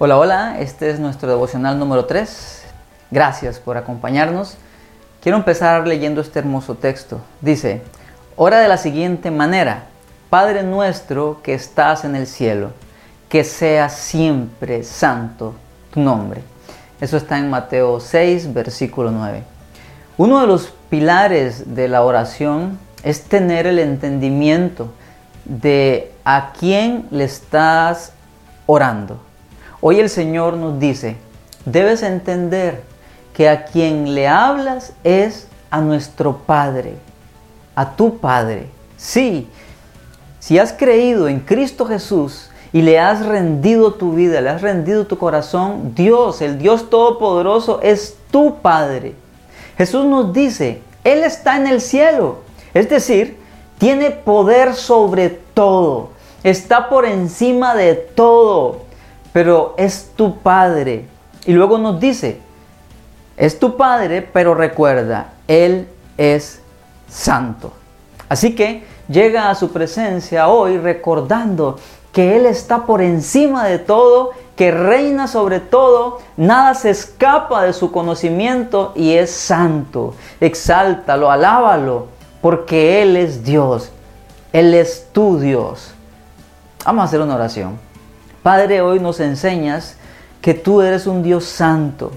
Hola, hola, este es nuestro devocional número 3. Gracias por acompañarnos. Quiero empezar leyendo este hermoso texto. Dice, ora de la siguiente manera, Padre nuestro que estás en el cielo, que sea siempre santo tu nombre. Eso está en Mateo 6, versículo 9. Uno de los pilares de la oración es tener el entendimiento de a quién le estás orando. Hoy el Señor nos dice, debes entender que a quien le hablas es a nuestro Padre, a tu Padre. Sí, si has creído en Cristo Jesús y le has rendido tu vida, le has rendido tu corazón, Dios, el Dios Todopoderoso, es tu Padre. Jesús nos dice, Él está en el cielo, es decir, tiene poder sobre todo, está por encima de todo pero es tu Padre. Y luego nos dice, es tu Padre, pero recuerda, Él es santo. Así que llega a su presencia hoy recordando que Él está por encima de todo, que reina sobre todo, nada se escapa de su conocimiento y es santo. Exáltalo, alábalo, porque Él es Dios, Él es tu Dios. Vamos a hacer una oración. Padre, hoy nos enseñas que tú eres un Dios santo,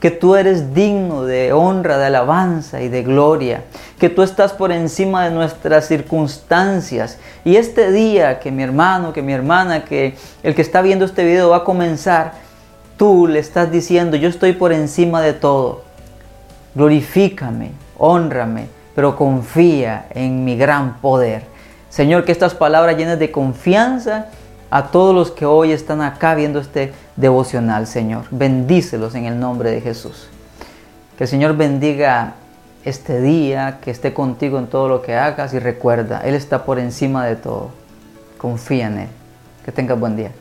que tú eres digno de honra, de alabanza y de gloria, que tú estás por encima de nuestras circunstancias. Y este día que mi hermano, que mi hermana, que el que está viendo este video va a comenzar, tú le estás diciendo, yo estoy por encima de todo. Glorifícame, honrame, pero confía en mi gran poder. Señor, que estas palabras llenas de confianza a todos los que hoy están acá viendo este devocional, Señor. Bendícelos en el nombre de Jesús. Que el Señor bendiga este día, que esté contigo en todo lo que hagas y recuerda, Él está por encima de todo. Confía en Él. Que tengas buen día.